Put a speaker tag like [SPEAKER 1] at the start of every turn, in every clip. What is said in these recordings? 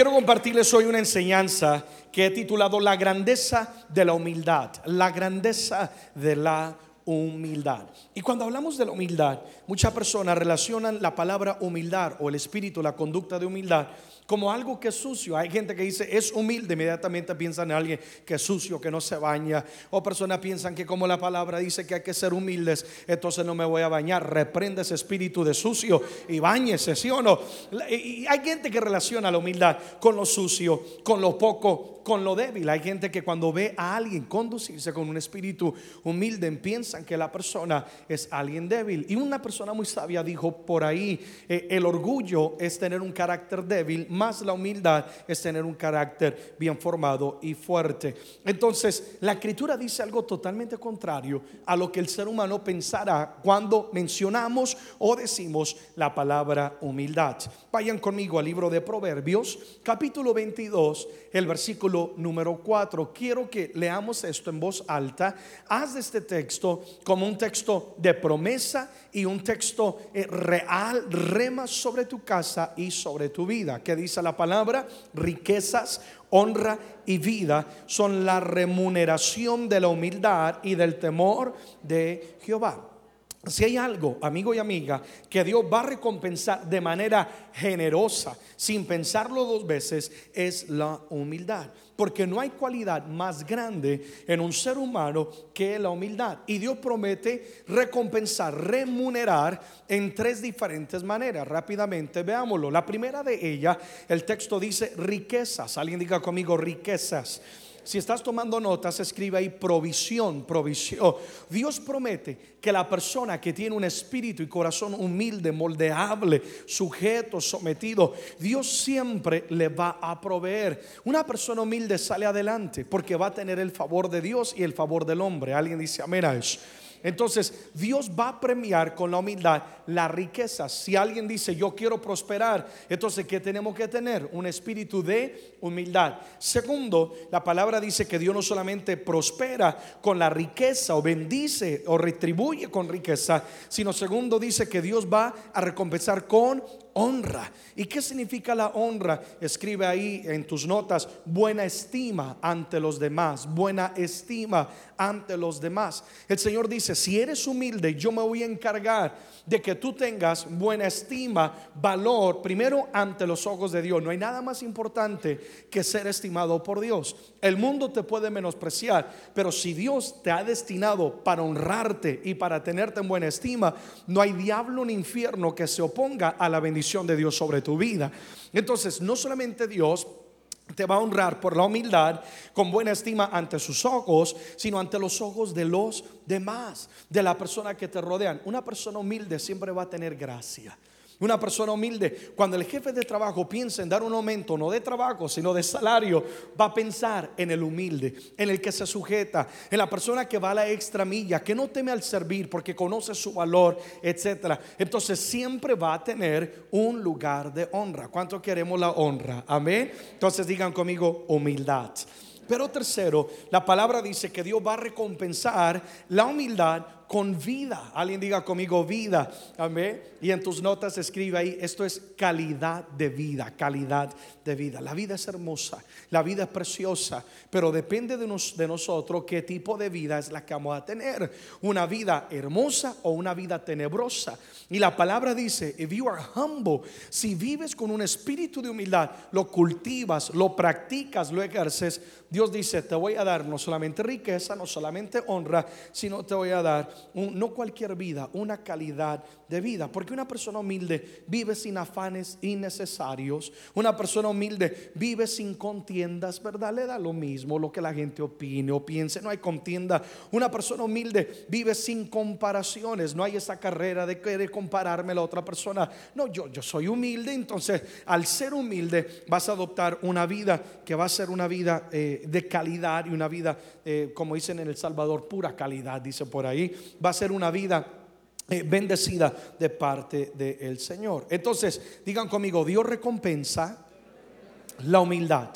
[SPEAKER 1] Quiero compartirles hoy una enseñanza que he titulado La grandeza de la humildad. La grandeza de la humildad. Y cuando hablamos de la humildad, muchas personas relacionan la palabra humildad o el espíritu, la conducta de humildad como algo que es sucio. Hay gente que dice es humilde, inmediatamente piensan en alguien que es sucio, que no se baña. O personas piensan que como la palabra dice que hay que ser humildes, entonces no me voy a bañar. Reprende ese espíritu de sucio y bañese, ¿sí o no? Y hay gente que relaciona la humildad con lo sucio, con lo poco, con lo débil. Hay gente que cuando ve a alguien conducirse con un espíritu humilde, piensan que la persona es alguien débil. Y una persona muy sabia dijo por ahí, eh, el orgullo es tener un carácter débil, más la humildad es tener un carácter bien formado y fuerte. Entonces, la escritura dice algo totalmente contrario a lo que el ser humano pensará cuando mencionamos o decimos la palabra humildad. Vayan conmigo al libro de Proverbios, capítulo 22, el versículo número 4. Quiero que leamos esto en voz alta. Haz de este texto como un texto de promesa y un texto eh, real, rema sobre tu casa y sobre tu vida. Que dice la palabra? Riquezas, honra y vida son la remuneración de la humildad y del temor de Jehová. Si hay algo, amigo y amiga, que Dios va a recompensar de manera generosa, sin pensarlo dos veces, es la humildad. Porque no hay cualidad más grande en un ser humano que la humildad. Y Dios promete recompensar, remunerar en tres diferentes maneras. Rápidamente veámoslo. La primera de ellas, el texto dice riquezas. Alguien diga conmigo riquezas. Si estás tomando notas, escribe ahí provisión, provisión. Dios promete que la persona que tiene un espíritu y corazón humilde, moldeable, sujeto, sometido, Dios siempre le va a proveer. Una persona humilde sale adelante porque va a tener el favor de Dios y el favor del hombre. Alguien dice amén a eso. Entonces, Dios va a premiar con la humildad la riqueza. Si alguien dice, yo quiero prosperar, entonces, ¿qué tenemos que tener? Un espíritu de humildad. Segundo, la palabra dice que Dios no solamente prospera con la riqueza o bendice o retribuye con riqueza, sino segundo dice que Dios va a recompensar con honra. ¿Y qué significa la honra? Escribe ahí en tus notas, buena estima ante los demás, buena estima ante los demás. El Señor dice, si eres humilde, yo me voy a encargar de que tú tengas buena estima, valor, primero ante los ojos de Dios. No hay nada más importante que ser estimado por Dios. El mundo te puede menospreciar, pero si Dios te ha destinado para honrarte y para tenerte en buena estima, no hay diablo ni infierno que se oponga a la bendición de Dios sobre tu vida. Entonces, no solamente Dios te va a honrar por la humildad con buena estima ante sus ojos, sino ante los ojos de los demás, de la persona que te rodean. Una persona humilde siempre va a tener gracia. Una persona humilde, cuando el jefe de trabajo piensa en dar un aumento, no de trabajo, sino de salario, va a pensar en el humilde, en el que se sujeta, en la persona que va a la extra milla, que no teme al servir porque conoce su valor, etcétera. Entonces siempre va a tener un lugar de honra. ¿Cuánto queremos la honra? Amén. Entonces digan conmigo humildad. Pero tercero, la palabra dice que Dios va a recompensar la humildad con vida. Alguien diga conmigo vida. Amén. Y en tus notas escribe ahí, esto es calidad de vida, calidad de vida. La vida es hermosa, la vida es preciosa, pero depende de, de nosotros qué tipo de vida es la que vamos a tener. Una vida hermosa o una vida tenebrosa. Y la palabra dice, if you are humble, si vives con un espíritu de humildad, lo cultivas, lo practicas, lo ejerces, Dios dice, te voy a dar no solamente riqueza, no solamente honra, sino te voy a dar no cualquier vida, una calidad de vida. Porque una persona humilde vive sin afanes innecesarios. Una persona humilde vive sin contiendas, ¿verdad? Le da lo mismo lo que la gente opine o piense. No hay contienda. Una persona humilde vive sin comparaciones. No hay esa carrera de querer compararme a la otra persona. No, yo, yo soy humilde. Entonces, al ser humilde, vas a adoptar una vida que va a ser una vida eh, de calidad y una vida, eh, como dicen en El Salvador, pura calidad, dice por ahí. Va a ser una vida eh, bendecida de parte del Señor. Entonces, digan conmigo, Dios recompensa la humildad.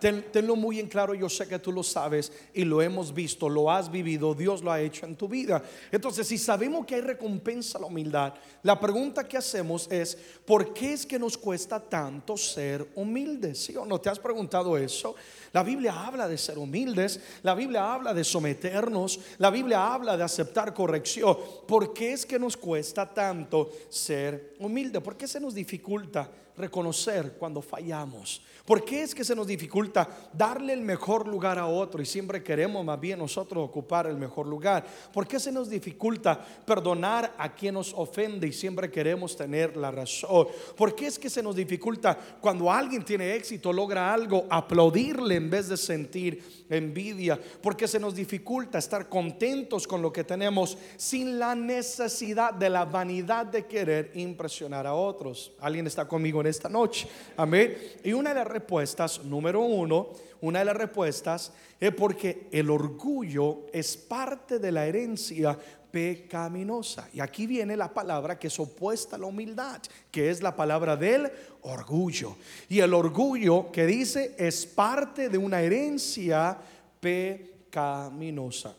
[SPEAKER 1] Tenlo muy en claro, yo sé que tú lo sabes y lo hemos visto, lo has vivido, Dios lo ha hecho en tu vida. Entonces, si sabemos que hay recompensa a la humildad, la pregunta que hacemos es, ¿por qué es que nos cuesta tanto ser humildes? ¿Sí o no? ¿Te has preguntado eso? La Biblia habla de ser humildes, la Biblia habla de someternos, la Biblia habla de aceptar corrección. ¿Por qué es que nos cuesta tanto ser humildes? ¿Por qué se nos dificulta reconocer cuando fallamos? ¿Por qué es que se nos dificulta darle el mejor lugar a otro y siempre queremos más bien nosotros ocupar el mejor lugar? ¿Por qué se nos dificulta perdonar a quien nos ofende y siempre queremos tener la razón? ¿Por qué es que se nos dificulta cuando alguien tiene éxito, logra algo, aplaudirle en vez de sentir envidia? ¿Por qué se nos dificulta estar contentos con lo que tenemos sin la necesidad de la vanidad de querer impresionar a otros? ¿Alguien está conmigo en esta noche? Amén. Y una de las respuestas, número uno, una de las respuestas es porque el orgullo es parte de la herencia pecaminosa. Y aquí viene la palabra que es opuesta a la humildad, que es la palabra del orgullo. Y el orgullo que dice es parte de una herencia pecaminosa.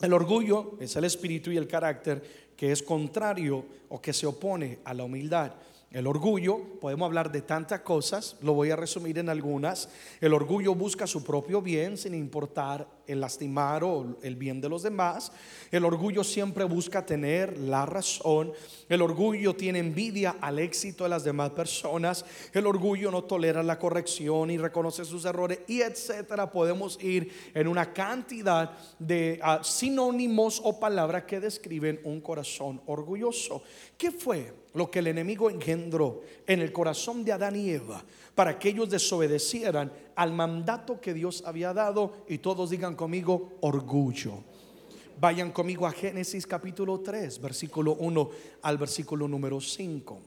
[SPEAKER 1] El orgullo es el espíritu y el carácter que es contrario o que se opone a la humildad. El orgullo, podemos hablar de tantas cosas, lo voy a resumir en algunas. El orgullo busca su propio bien sin importar el lastimar o el bien de los demás. El orgullo siempre busca tener la razón. El orgullo tiene envidia al éxito de las demás personas. El orgullo no tolera la corrección y reconoce sus errores y etcétera. Podemos ir en una cantidad de ah, sinónimos o palabras que describen un corazón orgulloso. ¿Qué fue lo que el enemigo engendró en el corazón de Adán y Eva para que ellos desobedecieran al mandato que Dios había dado y todos digan conmigo orgullo. Vayan conmigo a Génesis capítulo 3, versículo 1 al versículo número 5.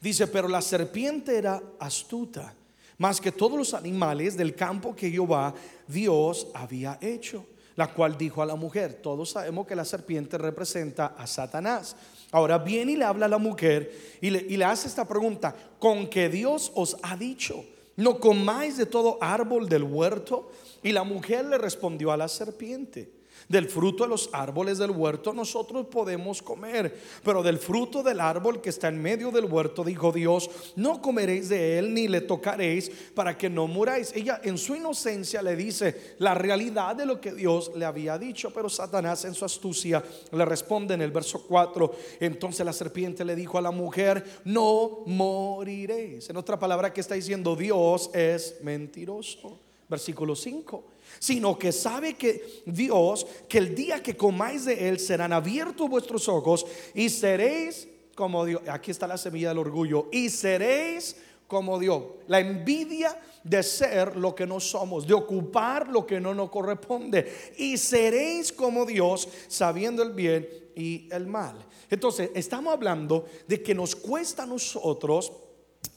[SPEAKER 1] Dice, pero la serpiente era astuta, más que todos los animales del campo que Jehová Dios había hecho, la cual dijo a la mujer, todos sabemos que la serpiente representa a Satanás. Ahora viene y le habla a la mujer y le, hace esta pregunta, ¿con que Dios os ha dicho? No comáis de todo árbol del huerto. Y la mujer le respondió a la serpiente. Del fruto de los árboles del huerto nosotros podemos comer, pero del fruto del árbol que está en medio del huerto, dijo Dios, no comeréis de él ni le tocaréis para que no muráis. Ella en su inocencia le dice la realidad de lo que Dios le había dicho, pero Satanás en su astucia le responde en el verso 4. Entonces la serpiente le dijo a la mujer, no moriréis. En otra palabra que está diciendo, Dios es mentiroso. Versículo 5 sino que sabe que Dios, que el día que comáis de él serán abiertos vuestros ojos y seréis como Dios. Aquí está la semilla del orgullo. Y seréis como Dios. La envidia de ser lo que no somos, de ocupar lo que no nos corresponde. Y seréis como Dios, sabiendo el bien y el mal. Entonces, estamos hablando de que nos cuesta a nosotros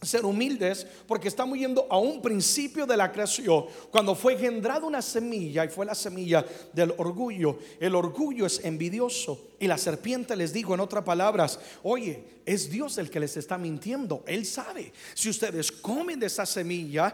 [SPEAKER 1] ser humildes porque estamos yendo a un principio de la creación cuando fue engendrada una semilla y fue la semilla del orgullo. El orgullo es envidioso y la serpiente les dijo en otras palabras, oye, es Dios el que les está mintiendo. Él sabe, si ustedes comen de esa semilla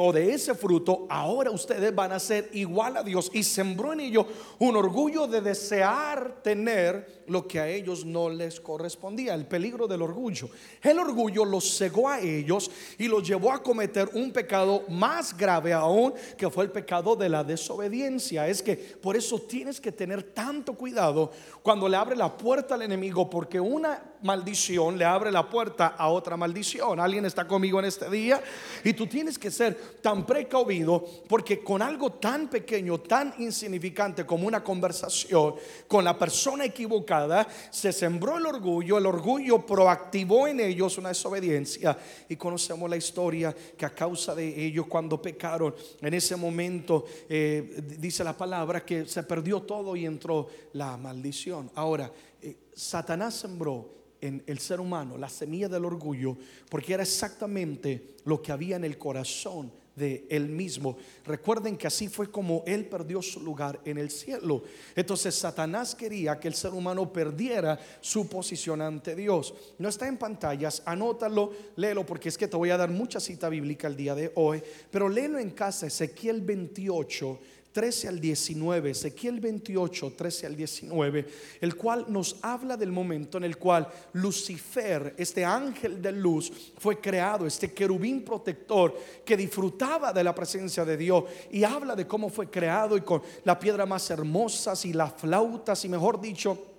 [SPEAKER 1] o de ese fruto, ahora ustedes van a ser igual a Dios. Y sembró en ellos un orgullo de desear tener lo que a ellos no les correspondía. El peligro del orgullo. El orgullo los cegó a ellos y los llevó a cometer un pecado más grave aún, que fue el pecado de la desobediencia. Es que por eso tienes que tener tanto cuidado cuando le abre la puerta al enemigo, porque una maldición le abre la puerta a otra maldición. Alguien está conmigo en este día y tú tienes que ser tan precavido porque con algo tan pequeño, tan insignificante como una conversación con la persona equivocada, se sembró el orgullo, el orgullo proactivó en ellos una desobediencia y conocemos la historia que a causa de ellos cuando pecaron, en ese momento eh, dice la palabra que se perdió todo y entró la maldición. Ahora, eh, Satanás sembró en el ser humano la semilla del orgullo porque era exactamente lo que había en el corazón de él mismo. Recuerden que así fue como él perdió su lugar en el cielo. Entonces Satanás quería que el ser humano perdiera su posición ante Dios. No está en pantallas, anótalo, léelo porque es que te voy a dar mucha cita bíblica el día de hoy, pero léelo en casa, Ezequiel 28 13 al 19, Ezequiel 28, 13 al 19, el cual nos habla del momento en el cual Lucifer, este ángel de luz, fue creado, este querubín protector que disfrutaba de la presencia de Dios y habla de cómo fue creado y con la piedra más hermosas y las flautas y mejor dicho,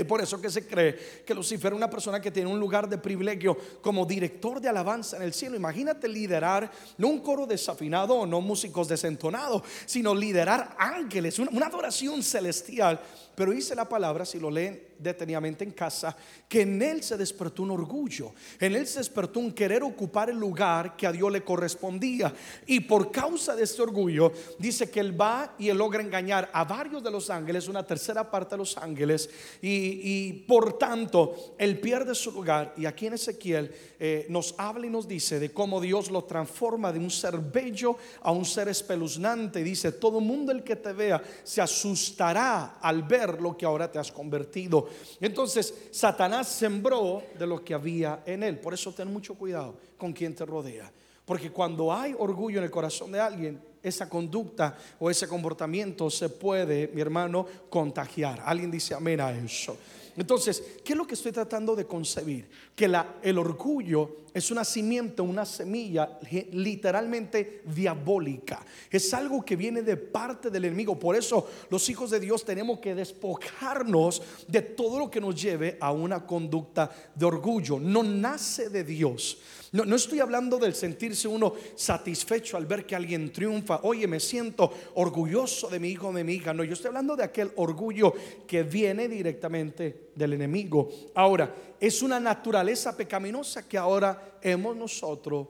[SPEAKER 1] es por eso que se cree que Lucifer es una persona que tiene un lugar de privilegio como director de alabanza en el cielo. Imagínate liderar no un coro desafinado o no músicos desentonados, sino liderar ángeles, una, adoración celestial. Pero dice la palabra, si lo leen detenidamente en casa, que en él se despertó un orgullo, en él se despertó un querer ocupar el lugar que a Dios le correspondía. Y por causa de este orgullo, dice que él va y él logra engañar a varios de los ángeles, una tercera parte de los ángeles, y, por tanto, él pierde su lugar. Y aquí en Ezequiel eh, nos habla y nos dice de cómo Dios lo transforma de un ser bello a un ser espeluznante. Dice, todo mundo el que te vea se asustará al ver lo que ahora te has convertido. Entonces, Satanás sembró de lo que había en él. Por eso ten mucho cuidado con quien te rodea. Porque cuando hay orgullo en el corazón de alguien, esa conducta o ese comportamiento se puede, mi hermano, contagiar. Alguien dice amén a eso. Entonces, ¿qué es lo que estoy tratando de concebir? Que el orgullo es un nacimiento, una semilla literalmente diabólica. Es algo que viene de parte del enemigo. Por eso los hijos de Dios tenemos que despojarnos de todo lo que nos lleve a una conducta de orgullo. No nace de Dios. No, no, estoy hablando del sentirse uno satisfecho al ver que alguien triunfa. Oye, me siento orgulloso de mi hijo o de mi hija. No, yo estoy hablando de aquel orgullo que viene directamente del enemigo. Ahora, es una naturaleza pecaminosa que ahora hemos nosotros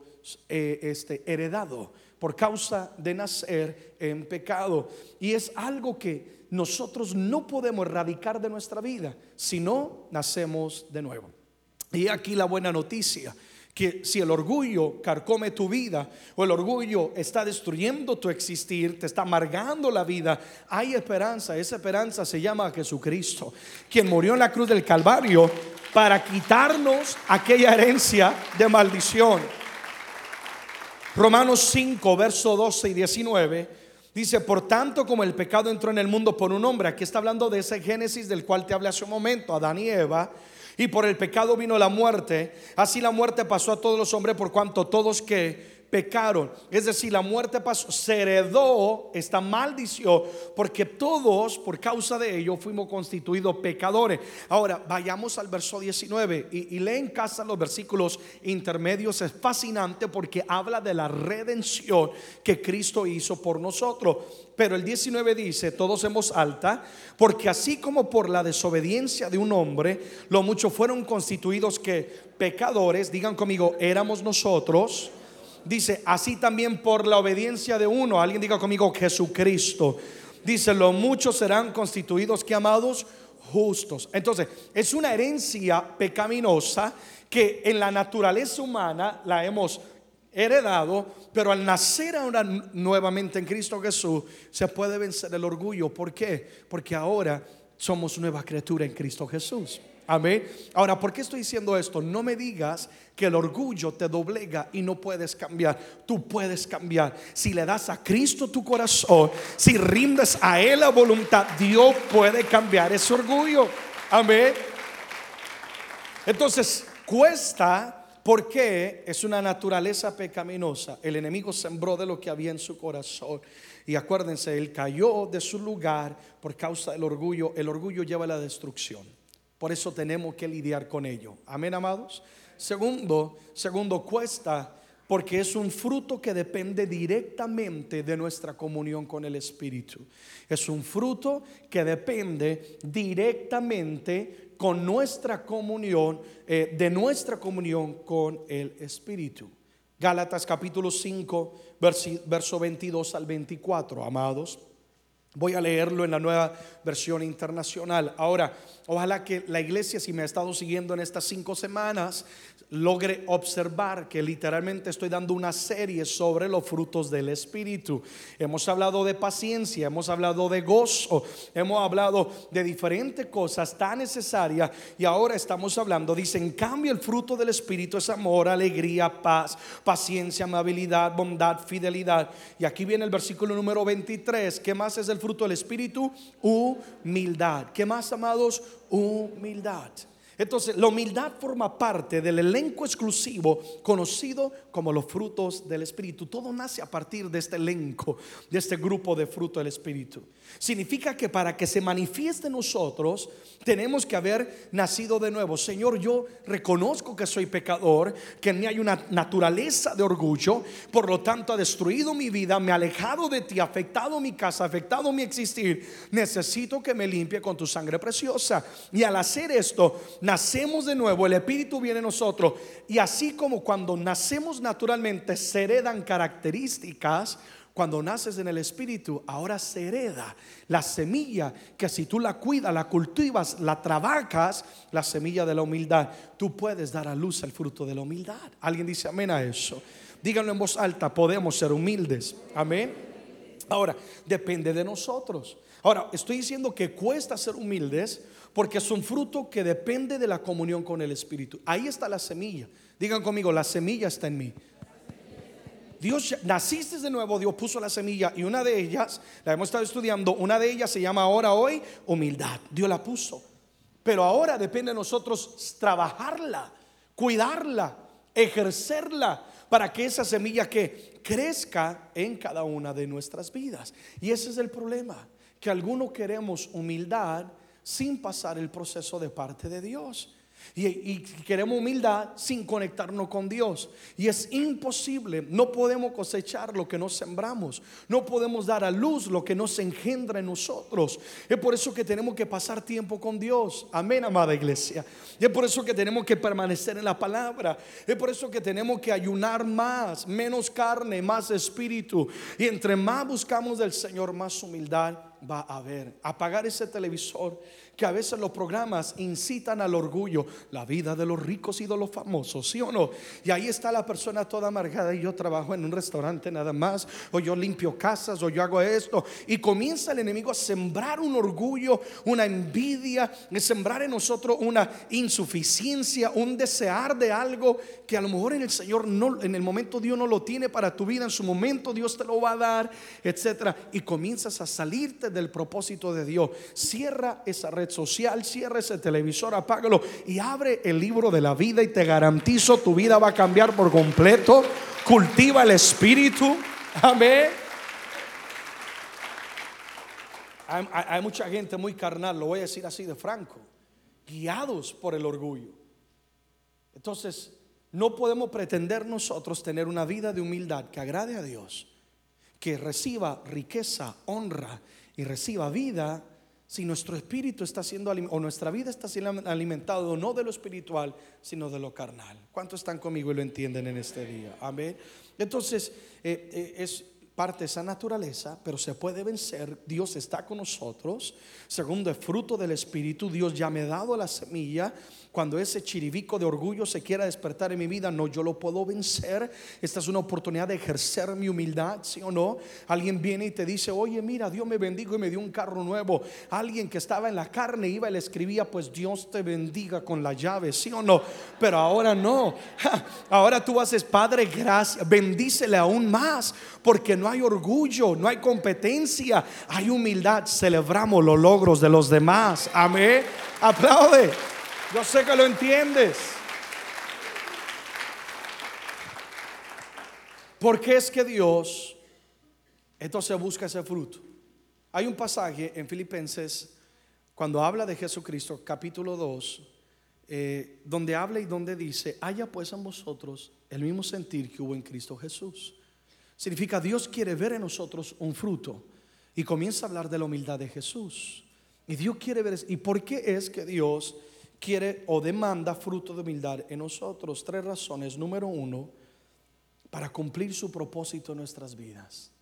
[SPEAKER 1] eh, este, heredado por causa de nacer en pecado. Y es algo que nosotros no podemos erradicar de nuestra vida si no nacemos de nuevo. Y aquí la buena noticia que si el orgullo carcome tu vida o el orgullo está destruyendo tu existir, te está amargando la vida, hay esperanza. Esa esperanza se llama Jesucristo, quien murió en la cruz del Calvario para quitarnos aquella herencia de maldición. Romanos 5, verso 12 y 19. Dice, por tanto como el pecado entró en el mundo por un hombre, aquí está hablando de ese Génesis del cual te hablé hace un momento, Adán y Eva, y por el pecado vino la muerte. Así la muerte pasó a todos los hombres por cuanto todos que pecaron. Es decir, la muerte pasó, se heredó esta maldición porque todos por causa de ello fuimos constituidos pecadores. Ahora, vayamos al verso 19 y, y lee en casa los versículos intermedios. Es fascinante porque habla de la redención que Cristo hizo por nosotros. Pero el 19 dice, todos en voz alta, porque así como por la desobediencia de un hombre, lo muchos fueron constituidos que pecadores, digan conmigo, éramos nosotros dice, así también por la obediencia de uno, alguien diga conmigo Jesucristo. Dice, los muchos serán constituidos que amados justos. Entonces, es una herencia pecaminosa que en la naturaleza humana la hemos heredado, pero al nacer ahora nuevamente en Cristo Jesús se puede vencer el orgullo. ¿Por qué? Porque ahora somos nueva criatura en Cristo Jesús. Amén. Ahora, ¿por qué estoy diciendo esto? No me digas que el orgullo te doblega y no puedes cambiar. Tú puedes cambiar. Si le das a Cristo tu corazón, si rindes a Él la voluntad, Dios puede cambiar ese orgullo. Amén. Entonces, cuesta porque es una naturaleza pecaminosa. El enemigo sembró de lo que había en su corazón. Y acuérdense, él cayó de su lugar por causa del orgullo. El orgullo lleva a la destrucción. Por eso tenemos que lidiar con ello. Amén, amados. Segundo, segundo cuesta porque es un fruto que depende directamente de nuestra comunión con el Espíritu. Es un fruto que depende directamente con nuestra comunión, eh, de nuestra comunión con el Espíritu. Gálatas capítulo 5, verso 22 al 24, amados. Voy a leerlo en la nueva versión internacional. Ahora, ojalá que la iglesia, si me ha estado siguiendo en estas cinco semanas, logre observar que literalmente estoy dando una serie sobre los frutos del Espíritu. Hemos hablado de paciencia, hemos hablado de gozo, hemos hablado de diferentes cosas tan necesarias y ahora estamos hablando, dice, en cambio el fruto del Espíritu es amor, alegría, paz, paciencia, amabilidad, bondad, fidelidad. Y aquí viene el versículo número 23. ¿Qué más es el fruto del Espíritu? Humildad. ¿Qué más, amados? Humildad. Entonces, la humildad forma parte del elenco exclusivo conocido como los frutos del Espíritu. Todo nace a partir de este elenco, de este grupo de fruto del Espíritu. Significa que para que se manifieste en nosotros, tenemos que haber nacido de nuevo. Señor, yo reconozco que soy pecador, que en mí hay una naturaleza de orgullo, por lo tanto ha destruido mi vida, me ha alejado de ti, ha afectado mi casa, ha afectado mi existir. Necesito que me limpie con tu sangre preciosa. Y al hacer esto, nacemos de nuevo, el Espíritu viene en nosotros. Y así como cuando nacemos naturalmente, se heredan características cuando naces en el Espíritu, ahora se hereda la semilla que si tú la cuidas, la cultivas, la trabajas, la semilla de la humildad, tú puedes dar a luz el fruto de la humildad. ¿Alguien dice amén a eso? Díganlo en voz alta, podemos ser humildes. Amén. Ahora, depende de nosotros. Ahora, estoy diciendo que cuesta ser humildes porque es un fruto que depende de la comunión con el Espíritu. Ahí está la semilla. Digan conmigo, la semilla está en mí. Dios, naciste de nuevo, Dios puso la semilla y una de ellas, la hemos estado estudiando, una de ellas se llama ahora hoy humildad. Dios la puso. Pero ahora depende de nosotros trabajarla, cuidarla, ejercerla para que esa semilla que crezca en cada una de nuestras vidas. Y ese es el problema, que algunos queremos humildad sin pasar el proceso de parte de Dios. Y, queremos humildad sin conectarnos con Dios. Y es imposible. No podemos cosechar lo que no sembramos. No podemos dar a luz lo que no se engendra en nosotros. Es por eso que tenemos que pasar tiempo con Dios. Amén, amada iglesia. Es por eso que tenemos que permanecer en la palabra. Es por eso que tenemos que ayunar más. Menos carne, más espíritu. Y entre más buscamos del Señor, más humildad va a haber. Apagar ese televisor que a veces los programas incitan al orgullo, la vida de los ricos y de los famosos, ¿sí o no? Y ahí está la persona toda amargada y yo trabajo en un restaurante nada más, o yo limpio casas, o yo hago esto, y comienza el enemigo a sembrar un orgullo, una envidia, a sembrar en nosotros una insuficiencia, un desear de algo que a lo mejor en el Señor no, en el momento Dios no lo tiene para tu vida, en su momento Dios te lo va a dar, etcétera, y comienzas a salirte del propósito de Dios. Cierra esa red social, cierra ese televisor, apágalo y abre el libro de la vida y te garantizo tu vida va a cambiar por completo. Cultiva el espíritu. Amén. Hay, hay, mucha gente muy carnal, lo voy a decir así de franco, guiados por el orgullo. Entonces, no podemos pretender nosotros tener una vida de humildad que agrade a Dios, que reciba riqueza, honra y reciba vida si nuestro espíritu está siendo o nuestra vida está siendo alimentado no de lo espiritual, sino de lo carnal. ¿Cuántos están conmigo y lo entienden en este día? Amén. Entonces, eh, eh, es parte de esa naturaleza, pero se puede vencer. Dios está con nosotros. Segundo, el fruto del Espíritu. Dios ya me ha dado la semilla cuando ese chiribico de orgullo se quiera despertar en mi vida, no, yo lo puedo vencer. Esta es una oportunidad de ejercer mi humildad, ¿sí o no? Alguien viene y te dice, oye, mira, Dios me bendigo y me dio un carro nuevo. Alguien que estaba en la carne iba y le escribía, pues Dios te bendiga con la llave, ¿sí o no? Pero ahora no. Ahora tú haces, Padre, gracias, bendícele aún más, porque no hay orgullo, no hay competencia, hay humildad. Celebramos los logros de los demás. Amén. Aplaude. Yo sé que lo entiendes. Porque es que Dios entonces busca ese fruto? Hay un pasaje en Filipenses cuando habla de Jesucristo, capítulo 2, eh, donde habla y donde dice, haya pues en vosotros el mismo sentir que hubo en Cristo Jesús. Significa Dios quiere ver en nosotros un fruto y comienza a hablar de la humildad de Jesús. Y Dios quiere ver, ¿y por qué es que Dios quiere o demanda fruto de humildad en nosotros. Tres razones. Número uno, para cumplir su propósito en nuestras vidas.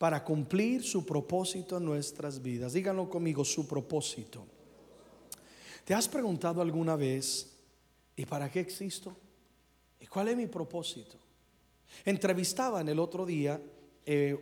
[SPEAKER 1] para cumplir su propósito en nuestras vidas. Díganlo conmigo, su propósito. ¿Te has preguntado alguna vez, ¿y para qué existo? ¿Y cuál es mi propósito? Entrevistaban el otro día eh,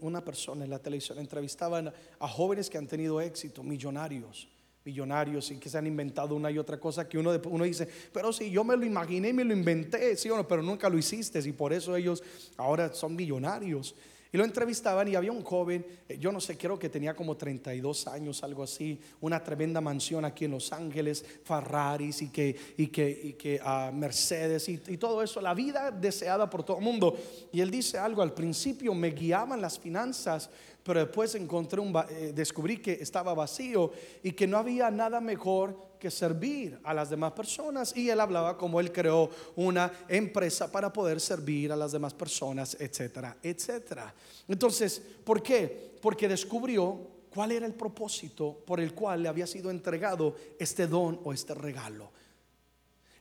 [SPEAKER 1] una persona en la televisión, entrevistaban a jóvenes que han tenido éxito, millonarios millonarios y que se han inventado una y otra cosa que uno, uno dice, pero si yo me lo imaginé y me lo inventé, sí no, pero nunca lo hiciste y por eso ellos ahora son millonarios. Y lo entrevistaban y había un joven, eh, yo no sé, creo que tenía como 32 años, algo así, una tremenda mansión aquí en Los Ángeles, Ferraris y que, y que, y que uh, Mercedes y, y, todo eso, la vida deseada por todo el mundo. Y él dice algo, al principio me guiaban las finanzas, pero después encontré un, eh, descubrí que estaba vacío y que no había nada mejor que servir a las demás personas. Y él hablaba como él creó una empresa para poder servir a las demás personas, etcétera, etcétera. Entonces, ¿por qué? Porque descubrió cuál era el propósito por el cual le había sido entregado este don o este regalo.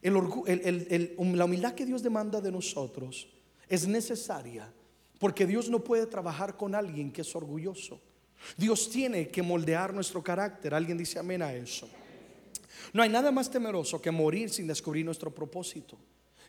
[SPEAKER 1] la humildad que Dios demanda de nosotros es necesaria porque Dios no puede trabajar con alguien que es orgulloso. Dios tiene que moldear nuestro carácter. Alguien dice amén a eso. No hay nada más temeroso que morir sin descubrir nuestro propósito.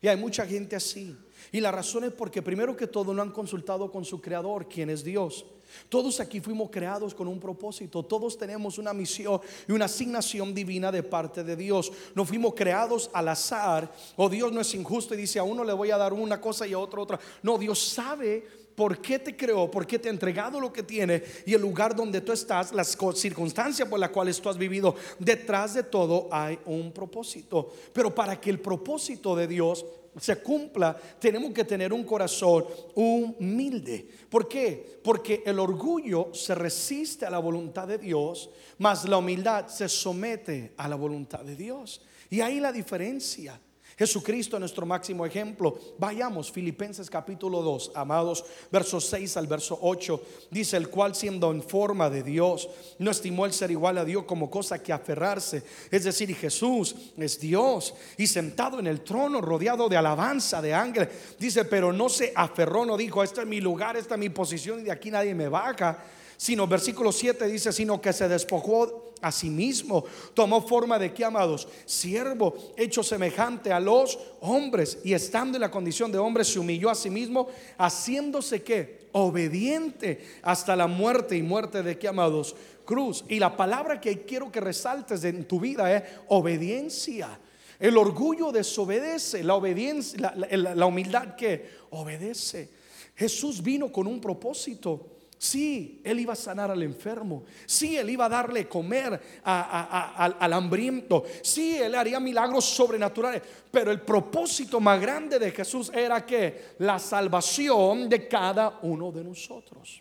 [SPEAKER 1] Y hay mucha gente así. Y la razón es porque primero que todo no han consultado con su creador, quien es Dios. Todos aquí fuimos creados con un propósito, todos tenemos una misión y una asignación divina de parte de Dios. No fuimos creados al azar, o Dios no es injusto y dice a uno le voy a dar una cosa y a otro otra. No, Dios sabe por qué te creó, por qué te ha entregado lo que tiene y el lugar donde tú estás, las circunstancias por las cuales tú has vivido. Detrás de todo hay un propósito. Pero para que el propósito de Dios se cumpla, tenemos que tener un corazón humilde. ¿Por qué? Porque el orgullo se resiste a la voluntad de Dios, mas la humildad se somete a la voluntad de Dios. Y ahí la diferencia. Jesucristo nuestro máximo ejemplo. Vayamos, Filipenses capítulo 2, amados, versos 6 al verso 8. Dice, el cual siendo en forma de Dios, no estimó el ser igual a Dios como cosa que aferrarse. Es decir, Jesús es Dios y sentado en el trono, rodeado de alabanza de ángeles. Dice, pero no se aferró, no dijo, este es mi lugar, esta es mi posición y de aquí nadie me baja sino versículo 7 dice, sino que se despojó a sí mismo, tomó forma de qué, amados, siervo, hecho semejante a los hombres, y estando en la condición de hombre, se humilló a sí mismo, haciéndose que obediente hasta la muerte y muerte de qué, amados, cruz. Y la palabra que quiero que resaltes en tu vida es obediencia. El orgullo desobedece, la obediencia, la humildad que obedece. Jesús vino con un propósito. Sí, él iba a sanar al enfermo. Sí, él iba a darle comer al hambriento. Sí, él haría milagros sobrenaturales. Pero el propósito más grande de Jesús era que la salvación de cada uno de nosotros.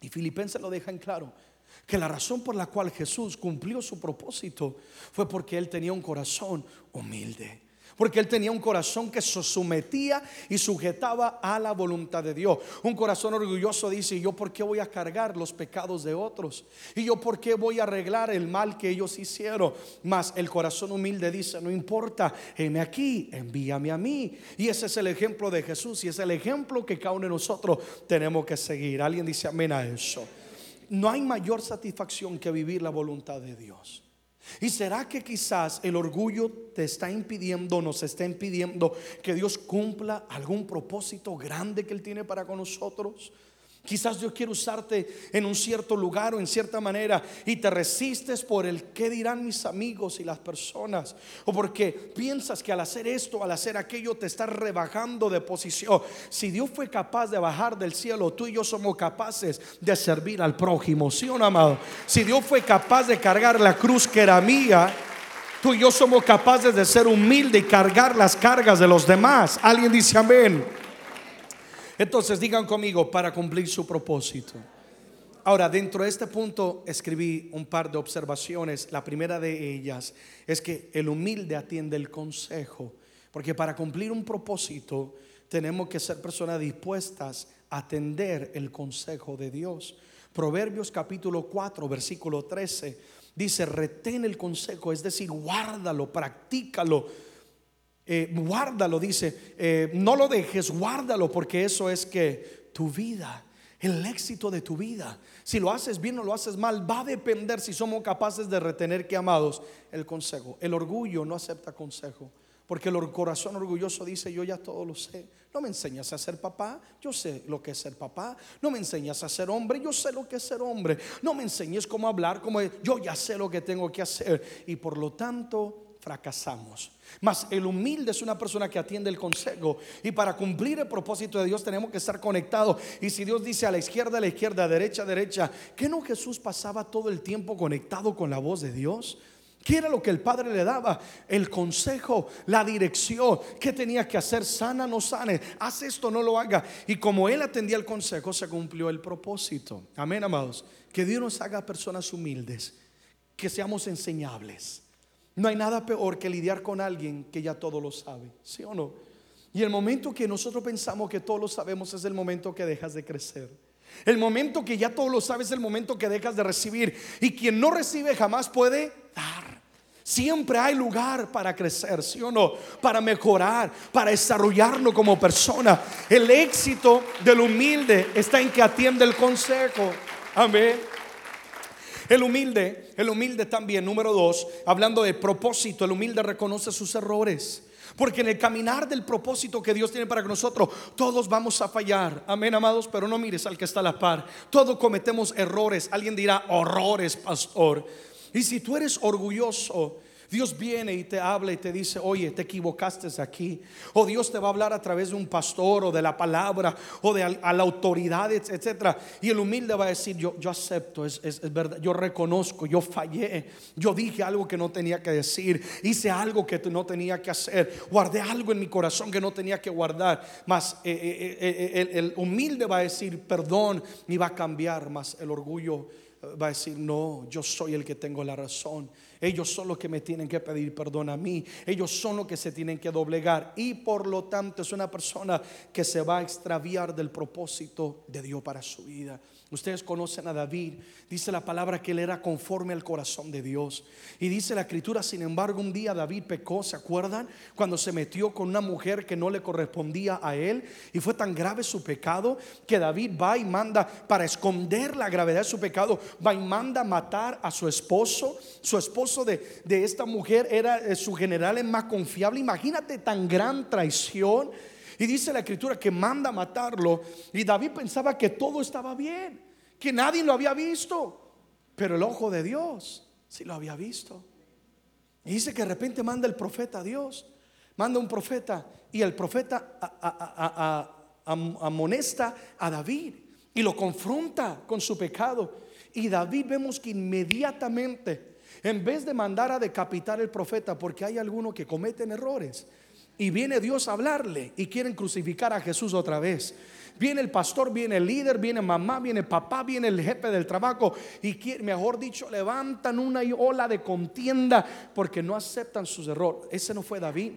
[SPEAKER 1] Y Filipenses lo deja en claro. Que la razón por la cual Jesús cumplió su propósito fue porque él tenía un corazón humilde. Porque él tenía un corazón que se sometía y sujetaba a la voluntad de Dios. Un corazón orgulloso dice, ¿yo por qué voy a cargar los pecados de otros? ¿Y yo por qué voy a arreglar el mal que ellos hicieron? Mas el corazón humilde dice, no importa, heme aquí, envíame a mí. Y ese es el ejemplo de Jesús y es el ejemplo que cada uno de nosotros tenemos que seguir. Alguien dice amén a eso. No hay mayor satisfacción que vivir la voluntad de Dios. ¿Y será que quizás el orgullo te está impidiendo, nos está impidiendo que Dios cumpla algún propósito grande que Él tiene para con nosotros? Quizás Dios quiere usarte en un cierto lugar o en cierta manera y te resistes por el qué dirán mis amigos y las personas. O porque piensas que al hacer esto, al hacer aquello, te estás rebajando de posición. Si Dios fue capaz de bajar del cielo, tú y yo somos capaces de servir al prójimo. ¿Sí o no, amado? Si Dios fue capaz de cargar la cruz que era mía, tú y yo somos capaces de ser humildes y cargar las cargas de los demás. Alguien dice amén. Entonces digan conmigo para cumplir su propósito. Ahora, dentro de este punto escribí un par de observaciones. La primera de ellas es que el humilde atiende el consejo, porque para cumplir un propósito tenemos que ser personas dispuestas a atender el consejo de Dios. Proverbios capítulo 4, versículo 13 dice, retén el consejo, es decir, guárdalo, practícalo eh, guárdalo, dice, eh, no lo dejes, guárdalo, porque eso es que tu vida. El éxito de tu vida, si lo haces bien o lo haces mal, va a depender si somos capaces de retener que amados el consejo. El orgullo no acepta consejo. Porque el corazón orgulloso dice, yo ya todo lo sé. No me enseñas a ser papá, yo sé lo que es ser papá. No me enseñas a ser hombre, yo sé lo que es ser hombre. No me enseñes cómo hablar, como yo ya sé lo que tengo que hacer. Y por lo tanto fracasamos. Mas el humilde es una persona que atiende el consejo. Y para cumplir el propósito de Dios tenemos que estar conectados. Y si Dios dice a la izquierda, a la izquierda, a derecha, a derecha, ¿qué no Jesús pasaba todo el tiempo conectado con la voz de Dios? ¿Qué era lo que el padre le daba? El consejo, la dirección. ¿Qué tenía que hacer? Sana, no sane. Haz esto, no lo haga. Y como él atendía el consejo, se cumplió el propósito. Amén, amados. Que Dios nos haga personas humildes. Que seamos enseñables no hay nada peor que lidiar con alguien que ya todo lo sabe, ¿sí o no? Y el momento que nosotros pensamos que todo lo sabemos es el momento que dejas de crecer. El momento que ya todo lo sabes es el momento que dejas de recibir. Y quien no recibe jamás puede dar. Siempre hay lugar para crecer, ¿sí o no? Para mejorar, para desarrollarnos como persona. El éxito del humilde está en que atiende el consejo. Amén. El humilde, el humilde también, número dos, hablando de propósito, el humilde reconoce sus errores. Porque en el caminar del propósito que Dios tiene para nosotros, todos vamos a fallar. Amén, amados, pero no mires al que está a la par. Todos cometemos errores. Alguien dirá horrores, pastor. Y si tú eres orgulloso, Dios viene y te habla y te dice, oye, te equivocaste aquí. O Dios te va a hablar a través de un pastor o de la palabra o de a, la autoridad, etc. Y el humilde va a decir, yo, yo acepto, es, es, verdad, yo reconozco, yo fallé, yo dije algo que no tenía que decir, hice algo que no tenía que hacer, guardé algo en mi corazón que no tenía que guardar. Mas eh, eh, eh, el, el humilde va a decir, perdón, y va a cambiar, más el orgullo va a decir, no, yo soy el que tengo la razón. Ellos son los que me tienen que pedir perdón a mí. Ellos son los que se tienen que doblegar. Y por lo tanto es una persona que se va a extraviar del propósito de Dios para su vida. Ustedes conocen a David. Dice la palabra que él era conforme al corazón de Dios. Y dice la escritura, sin embargo, un día David pecó, ¿se acuerdan? Cuando se metió con una mujer que no le correspondía a él. Y fue tan grave su pecado que David va y manda, para esconder la gravedad de su pecado, va y manda matar a su esposo. Su esposo de, de esta mujer era eh, su general más confiable. Imagínate tan gran traición. Y dice la escritura que manda a matarlo. Y David pensaba que todo estaba bien, que nadie lo había visto. Pero el ojo de Dios sí lo había visto. Y dice que de repente manda el profeta a Dios. Manda un profeta y el profeta amonesta a David y lo confronta con su pecado. Y David vemos que inmediatamente, en vez de mandar a decapitar el profeta, porque hay algunos que cometen errores, y viene Dios a hablarle y quieren crucificar a Jesús otra vez. Viene el pastor, viene el líder, viene mamá, viene papá, viene el jefe del trabajo y mejor dicho, levantan una ola de contienda porque no aceptan sus errores. Ese no fue David.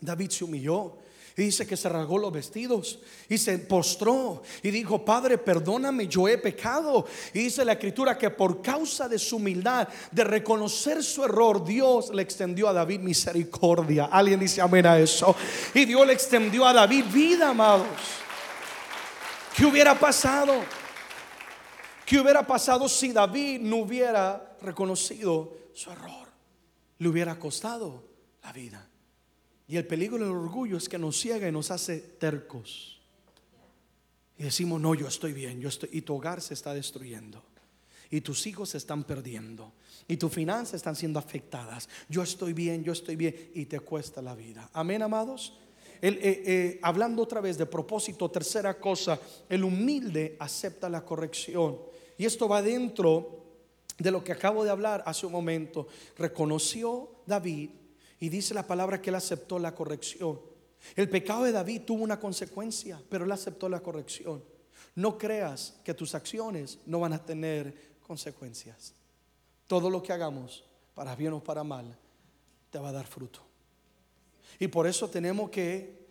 [SPEAKER 1] David se humilló. Y dice que se rasgó los vestidos y se postró y dijo, Padre, perdóname, yo he pecado. Y dice la escritura que por causa de su humildad, de reconocer su error, Dios le extendió a David misericordia. Alguien dice amén a eso. Y Dios le extendió a David vida, amados. ¿Qué hubiera pasado? ¿Qué hubiera pasado si David no hubiera reconocido su error? Le hubiera costado la vida. Y el peligro del orgullo es que nos ciega y nos hace tercos. Y decimos, no, yo estoy bien, yo estoy, y tu hogar se está destruyendo. Y tus hijos se están perdiendo. Y tus finanzas están siendo afectadas. Yo estoy bien, yo estoy bien. Y te cuesta la vida. Amén, amados. Eh, eh, hablando otra vez de propósito, tercera cosa, el humilde acepta la corrección. Y esto va dentro de lo que acabo de hablar hace un momento. Reconoció David y dice la palabra que él aceptó la corrección. El pecado de David tuvo una consecuencia, pero él aceptó la corrección. No creas que tus acciones no van a tener consecuencias. Todo lo que hagamos, para bien o para mal, te va a dar fruto. Y por eso tenemos que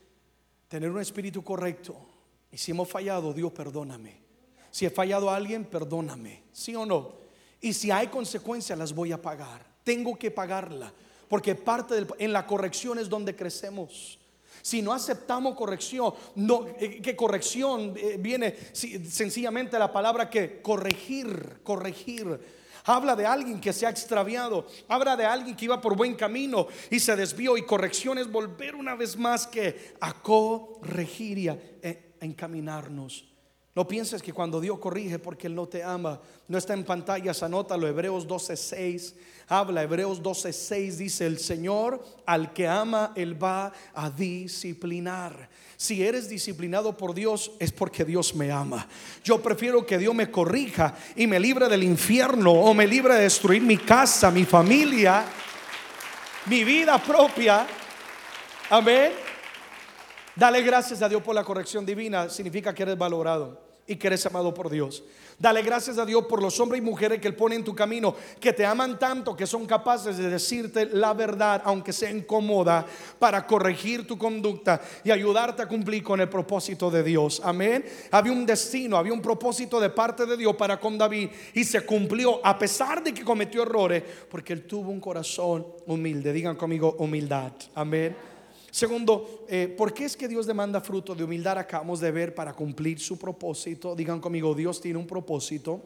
[SPEAKER 1] tener un espíritu correcto. Y si hemos fallado, Dios perdóname. Si he fallado a alguien, perdóname. ¿Sí o no? Y si hay consecuencias, las voy a pagar. Tengo que pagarla porque parte en la corrección es donde crecemos. Si no aceptamos corrección, eh, que corrección eh, viene sencillamente la palabra que corregir, corregir. Habla de alguien que se ha extraviado. Habla de alguien que iba por buen camino y se desvió. Y corrección es volver una vez más que a corregir y a encaminarnos no pienses que cuando Dios corrige porque Él no te ama. No está en pantallas, anótalo. Hebreos 12:6 habla. Hebreos 12:6 dice: El Señor al que ama, Él va a disciplinar. Si eres disciplinado por Dios, es porque Dios me ama. Yo prefiero que Dios me corrija y me libre del infierno o me libre de destruir mi casa, mi familia, mi vida propia. Amén. Dale gracias a Dios por la corrección divina. Significa que eres valorado y que eres amado por Dios. Dale gracias a Dios por los hombres y mujeres que Él pone en tu camino, que te aman tanto, que son capaces de decirte la verdad, aunque sea incómoda, para corregir tu conducta y ayudarte a cumplir con el propósito de Dios. Amén. Había un destino, había un propósito de parte de Dios para con David y se cumplió a pesar de que cometió errores, porque Él tuvo un corazón humilde. Digan conmigo humildad. Amén. Segundo, eh, ¿por qué es que Dios demanda fruto de humildad? Acabamos de ver para cumplir su propósito. Digan conmigo, Dios tiene un propósito.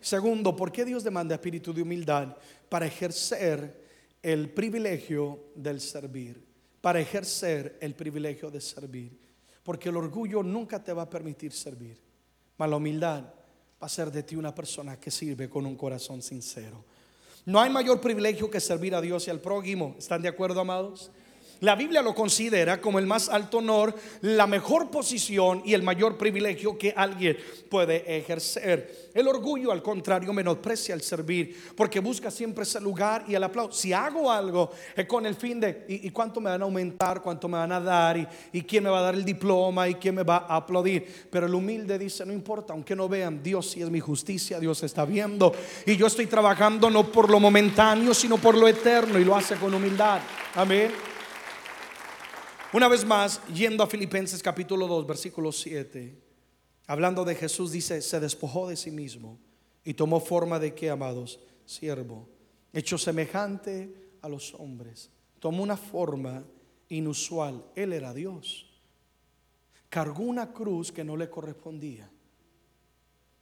[SPEAKER 1] Segundo, ¿por qué Dios demanda espíritu de humildad? Para ejercer el privilegio del servir. Para ejercer el privilegio de servir. Porque el orgullo nunca te va a permitir servir. Mas la humildad va a ser de ti una persona que sirve con un corazón sincero. No hay mayor privilegio que servir a Dios y al prójimo. ¿Están de acuerdo, amados? La Biblia lo considera como el más alto honor, la mejor posición y el mayor privilegio que alguien puede ejercer. El orgullo, al contrario, menosprecia el servir porque busca siempre ese lugar y el aplauso. Si hago algo es con el fin de, ¿y, cuánto me van a aumentar? ¿Cuánto me van a dar? Y, ¿Y quién me va a dar el diploma? ¿Y quién me va a aplaudir? Pero el humilde dice, no importa, aunque no vean, Dios sí es mi justicia, Dios está viendo. Y yo estoy trabajando no por lo momentáneo, sino por lo eterno y lo hace con humildad. Amén. Una vez más, yendo a Filipenses capítulo 2, versículo 7, hablando de Jesús, dice, se despojó de sí mismo y tomó forma de qué, amados, siervo, hecho semejante a los hombres. Tomó una forma inusual. Él era Dios. Cargó una cruz que no le correspondía,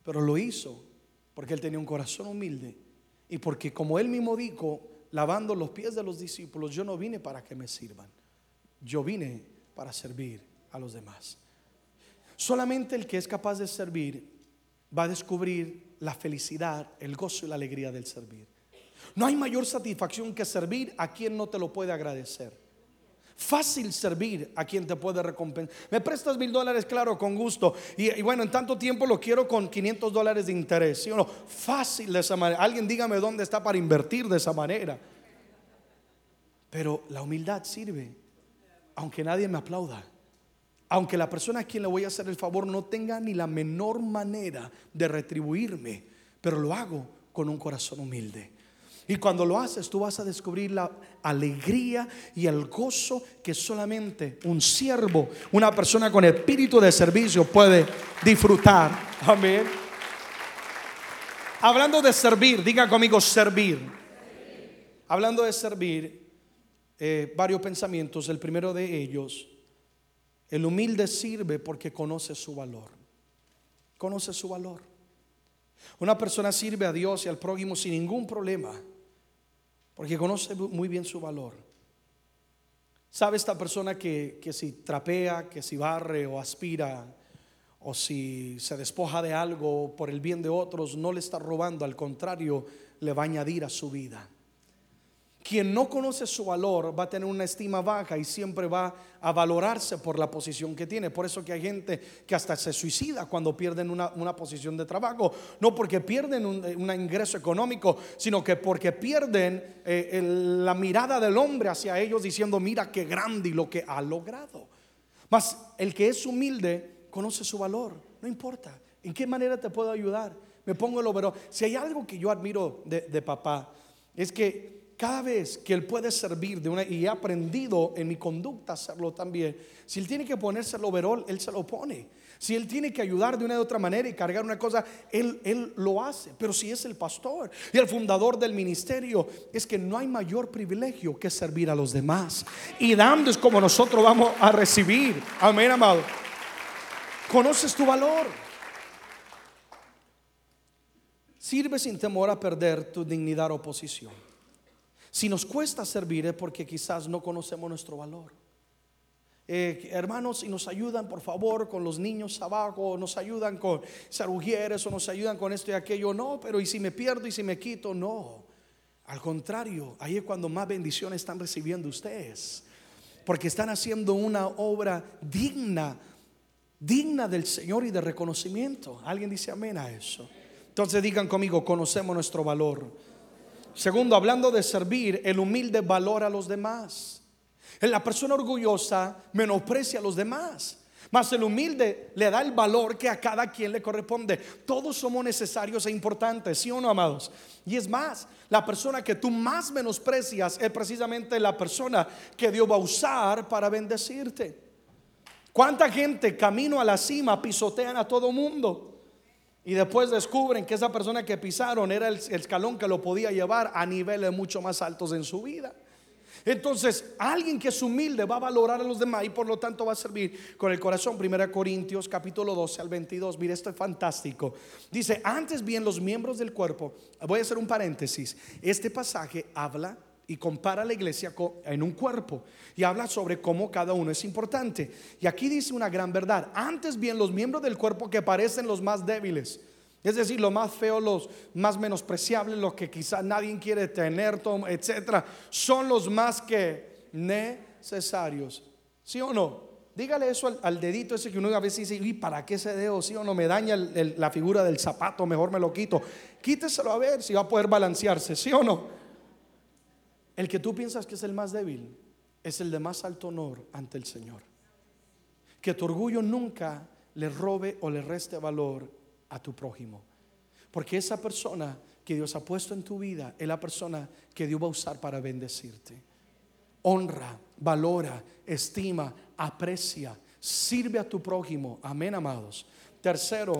[SPEAKER 1] pero lo hizo porque él tenía un corazón humilde y porque como él mismo dijo, lavando los pies de los discípulos, yo no vine para que me sirvan yo vine para servir a los demás. Solamente el que es capaz de servir va a descubrir la felicidad, el gozo y la alegría del servir. No hay mayor satisfacción que servir a quien no te lo puede agradecer. Fácil servir a quien te puede recompensar. Me prestas mil dólares, claro, con gusto. Y, bueno, en tanto tiempo lo quiero con 500 dólares de interés. ¿sí o no? Fácil de esa manera. Alguien dígame dónde está para invertir de esa manera. Pero la humildad sirve aunque nadie me aplauda, aunque la persona a quien le voy a hacer el favor no tenga ni la menor manera de retribuirme, pero lo hago con un corazón humilde. Y cuando lo haces, tú vas a descubrir la alegría y el gozo que solamente un siervo, una persona con espíritu de servicio puede disfrutar. Amén. Hablando de servir, diga conmigo servir. Hablando de servir, eh, varios pensamientos. El primero de ellos, el humilde sirve porque conoce su valor. Conoce su valor. Una persona sirve a Dios y al prójimo sin ningún problema, porque conoce muy bien su valor. ¿Sabe esta persona que, que si trapea, que si barre o aspira, o si se despoja de algo por el bien de otros, no le está robando, al contrario, le va a añadir a su vida? Quien no conoce su valor va a tener una estima baja y siempre va a valorarse por la posición que tiene. Por eso que hay gente que hasta se suicida cuando pierden una, posición de trabajo. No porque pierden un, ingreso económico, sino que porque pierden eh, la mirada del hombre hacia ellos diciendo, mira qué grande y lo que ha logrado. Mas el que es humilde conoce su valor. No importa. ¿En qué manera te puedo ayudar? Me pongo el overó. Si hay algo que yo admiro de papá, es que cada vez que Él puede servir de una, y he aprendido en mi conducta hacerlo también, si Él tiene que ponerse el overall, Él se lo pone. Si Él tiene que ayudar de una u otra manera y cargar una cosa, él, él lo hace. Pero si es el pastor y el fundador del ministerio, es que no hay mayor privilegio que servir a los demás. Y dando es como nosotros vamos a recibir. Amén, amado. Conoces tu valor. Sirve sin temor a perder tu dignidad o posición. Si nos cuesta servir es porque quizás no conocemos nuestro valor. Eh, hermanos, si nos ayudan por favor con los niños abajo, nos ayudan con sarugieres o nos ayudan con esto y aquello, no, pero y si me pierdo y si me quito, no. Al contrario, ahí es cuando más bendiciones están recibiendo ustedes, porque están haciendo una obra digna, digna del Señor y de reconocimiento. ¿Alguien dice amén a eso? Entonces digan conmigo, conocemos nuestro valor. Segundo, hablando de servir, el humilde valora a los demás. La persona orgullosa menosprecia a los demás. Mas el humilde le da el valor que a cada quien le corresponde. Todos somos necesarios e importantes, ¿sí o no, amados? Y es más, la persona que tú más menosprecias es precisamente la persona que Dios va a usar para bendecirte. ¿Cuánta gente camino a la cima pisotean a todo mundo? Y después descubren que esa persona que pisaron era el escalón que lo podía llevar a niveles mucho más altos en su vida. Entonces, alguien que es humilde va a valorar a los demás y por lo tanto va a servir con el corazón. Primera Corintios capítulo 12 al 22. Mire, esto es fantástico. Dice, antes bien los miembros del cuerpo, voy a hacer un paréntesis. Este pasaje habla y compara la iglesia en un cuerpo y habla sobre cómo cada uno es importante. Y aquí dice una gran verdad. Antes bien los miembros del cuerpo que parecen los más débiles, es decir, los más feos, los más menospreciables, los que quizás nadie quiere tener, etcétera, son los más que necesarios. ¿Sí o no? Dígale eso al, dedito ese que uno a veces dice, ¿y para qué ese dedo? ¿Sí o no? Me daña la figura del zapato, mejor me lo quito. Quíteselo a ver si va a poder balancearse, ¿sí o no? El que tú piensas que es el más débil es el de más alto honor ante el Señor. Que tu orgullo nunca le robe o le reste valor a tu prójimo. Porque esa persona que Dios ha puesto en tu vida es la persona que Dios va a usar para bendecirte. Honra, valora, estima, aprecia, sirve a tu prójimo. Amén, amados. Tercero,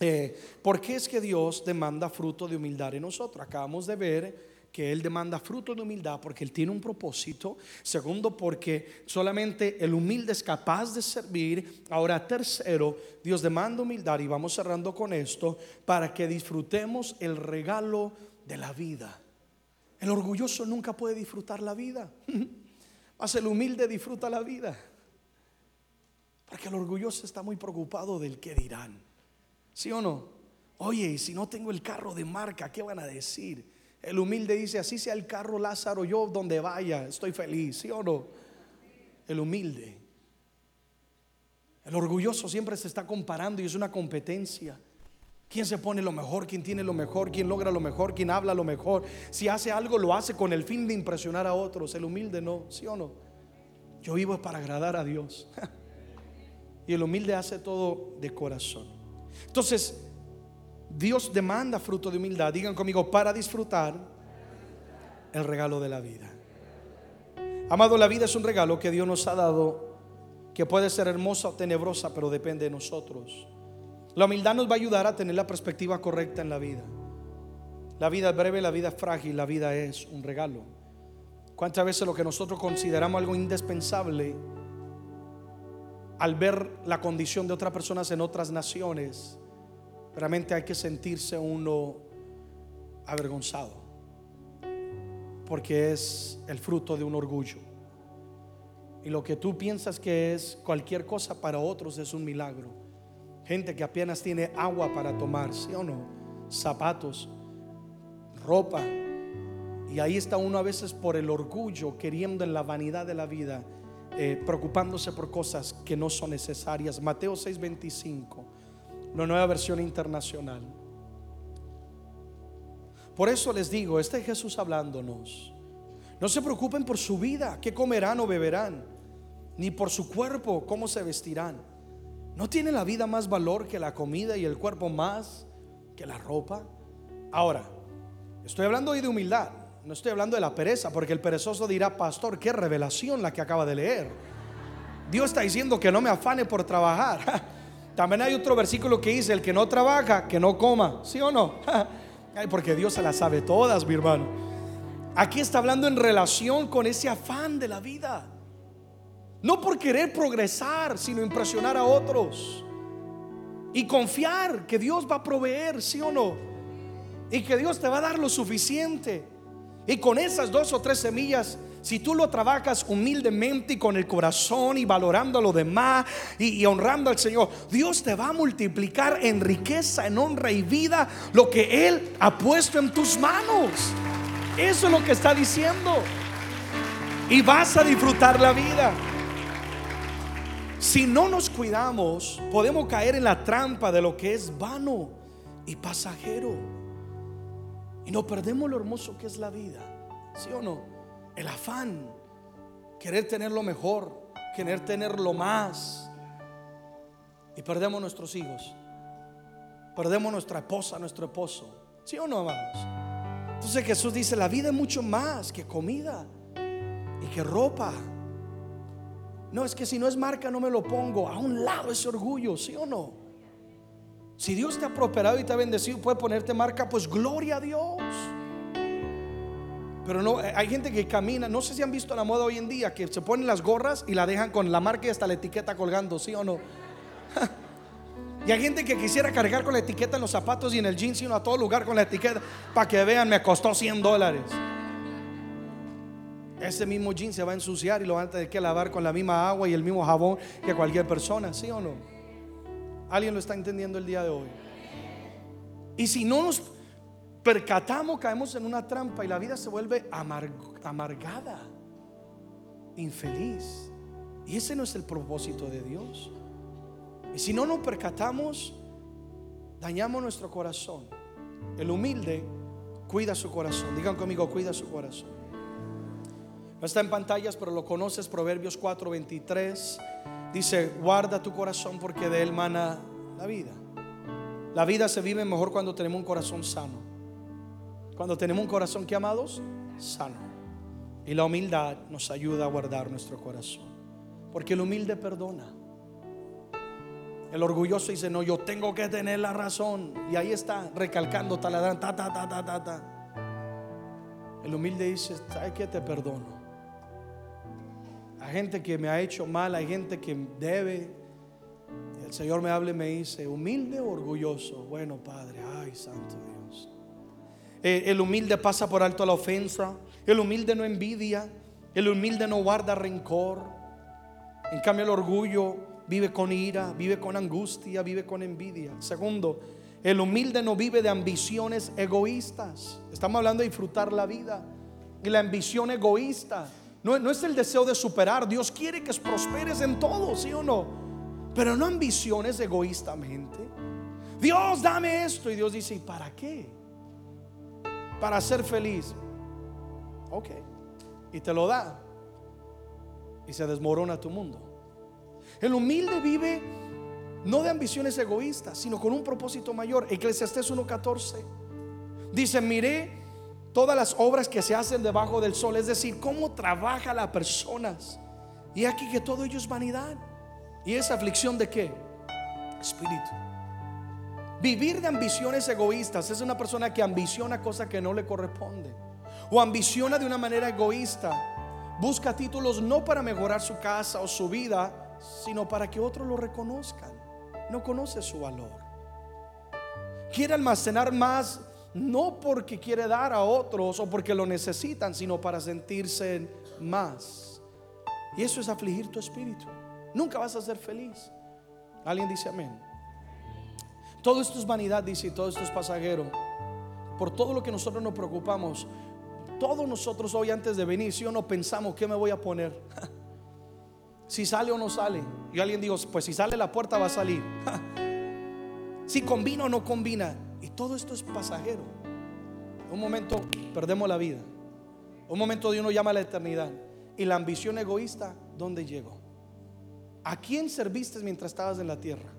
[SPEAKER 1] eh, ¿por qué es que Dios demanda fruto de humildad en nosotros? Acabamos de ver que Él demanda fruto de humildad porque Él tiene un propósito. Segundo, porque solamente el humilde es capaz de servir. Ahora, tercero, Dios demanda humildad y vamos cerrando con esto para que disfrutemos el regalo de la vida. El orgulloso nunca puede disfrutar la vida. Más el humilde disfruta la vida. Porque el orgulloso está muy preocupado del que dirán. ¿Sí o no? Oye, y si no tengo el carro de marca, ¿qué van a decir? El humilde dice, así sea el carro Lázaro, yo donde vaya, estoy feliz, ¿sí o no? El humilde. El orgulloso siempre se está comparando y es una competencia. ¿Quién se pone lo mejor? ¿Quién tiene lo mejor? ¿Quién logra lo mejor? ¿Quién habla lo mejor? Si hace algo, lo hace con el fin de impresionar a otros. El humilde no, ¿sí o no? Yo vivo para agradar a Dios. y el humilde hace todo de corazón. Entonces, Dios demanda fruto de humildad. Digan conmigo, para disfrutar el regalo de la vida. Amado, la vida es un regalo que Dios nos ha dado, que puede ser hermosa o tenebrosa, pero depende de nosotros. La humildad nos va a ayudar a tener la perspectiva correcta en la vida. La vida es breve, la vida es frágil, la vida es un regalo. ¿Cuántas veces lo que nosotros consideramos algo indispensable, al ver la condición de otras personas en otras naciones, realmente hay que sentirse uno avergonzado, porque es el fruto de un orgullo. Y lo que tú piensas que es cualquier cosa para otros es un milagro. Gente que apenas tiene agua para tomar, ¿sí o no? Zapatos, ropa. Y ahí está uno a veces por el orgullo, queriendo en la vanidad de la vida, eh, preocupándose por cosas que no son necesarias. Mateo 6:25 una nueva versión internacional. Por eso les digo, este es Jesús hablándonos. No se preocupen por su vida, qué comerán o beberán, ni por su cuerpo, cómo se vestirán. ¿No tiene la vida más valor que la comida y el cuerpo más que la ropa? Ahora, estoy hablando hoy de humildad. No estoy hablando de la pereza, porque el perezoso dirá, pastor, qué revelación la que acaba de leer. Dios está diciendo que no me afane por trabajar. También hay otro versículo que dice, el que no trabaja, que no coma. ¿Sí o no? porque Dios se las sabe todas, mi hermano. Aquí está hablando en relación con ese afán de la vida. No por querer progresar, sino impresionar a otros. Y confiar que Dios va a proveer, sí o no. Y que Dios te va a dar lo suficiente. Y con esas dos o tres semillas, si tú lo trabajas humildemente y con el corazón y valorando a lo demás y, y, honrando al Señor, Dios te va a multiplicar en riqueza, en honra y vida lo que Él ha puesto en tus manos. Eso es lo que está diciendo. Y vas a disfrutar la vida. Si no nos cuidamos, podemos caer en la trampa de lo que es vano y pasajero. Y no perdemos lo hermoso que es la vida. ¿Sí o no? El afán, querer tener lo mejor, querer tener lo más. Y perdemos nuestros hijos. Perdemos nuestra esposa, nuestro esposo. ¿Sí o no, amados? Entonces Jesús dice, la vida es mucho más que comida y que ropa. No, es que si no es marca no me lo pongo. A un lado ese orgullo, ¿sí o no? Si Dios te ha prosperado y te ha bendecido, puede ponerte marca, pues gloria a Dios. Pero no, hay gente que camina, no sé si han visto la moda hoy en día, que se ponen las gorras y la dejan con la marca y hasta la etiqueta colgando, ¿sí o no? y hay gente que quisiera cargar con la etiqueta en los zapatos y en el jeans, sino a todo lugar con la etiqueta, para que vean, me costó 100 dólares. Ese mismo jean se va a ensuciar y lo van a tener que lavar con la misma agua y el mismo jabón que cualquier persona, ¿sí o no? ¿Alguien lo está entendiendo el día de hoy? Y si no nos percatamos, caemos en una trampa y la vida se vuelve amargada, infeliz. Y ese no es el propósito de Dios. Y si no nos percatamos, dañamos nuestro corazón. El humilde cuida su corazón. Digan conmigo, cuida su corazón. No está en pantallas, pero lo conoces, Proverbios 4:23. Dice, guarda tu corazón porque de él mana la vida. La vida se vive mejor cuando tenemos un corazón sano. Cuando tenemos un corazón que amados, sano. Y la humildad nos ayuda a guardar nuestro corazón. Porque el humilde perdona. El orgulloso dice, no, yo tengo que tener la razón. Y ahí está, recalcando, taladrando, ta, ta, ta, ta, ta, ta. El humilde dice, ¿sabes qué? Te perdono gente que me ha hecho mal, hay gente que debe. El Señor me habla y me dice, humilde o orgulloso. Bueno, Padre, ay, Santo Dios. Eh, el humilde pasa por alto la ofensa. El humilde no envidia. El humilde no guarda rencor. En cambio, el orgullo vive con ira, vive con angustia, vive con envidia. Segundo, el humilde no vive de ambiciones egoístas. Estamos hablando de disfrutar la vida. Y la ambición egoísta no, es el deseo de superar. Dios quiere que prosperes en todo, ¿sí o no? Pero no ambiciones egoístamente. Dios, dame esto. Y Dios dice, ¿y para qué? Para ser feliz. Ok. Y te lo da. Y se desmorona tu mundo. El humilde vive no de ambiciones egoístas, sino con un propósito mayor. Eclesiastés 1.14 dice, miré todas las obras que se hacen debajo del sol, es decir, cómo trabaja las personas. Y aquí que todo ello es vanidad. ¿Y es aflicción de qué? Espíritu. Vivir de ambiciones egoístas es una persona que ambiciona cosas que no le corresponden. O ambiciona de una manera egoísta. Busca títulos no para mejorar su casa o su vida, sino para que otros lo reconozcan. No conoce su valor. Quiere almacenar más no porque quiere dar a otros o porque lo necesitan, sino para sentirse más. Y eso es afligir tu espíritu. Nunca vas a ser feliz. Alguien dice amén. Todo esto es vanidad, dice, todo esto es pasajero. Por todo lo que nosotros nos preocupamos, todos nosotros hoy antes de venir, si o no pensamos qué me voy a poner, si sale o no sale. Y alguien dijo, pues si sale la puerta va a salir. si combina o no combina. Y todo esto es pasajero. Un momento perdemos la vida. Un momento de uno llama a la eternidad. Y la ambición egoísta, ¿dónde llegó? ¿A quién serviste mientras estabas en la tierra?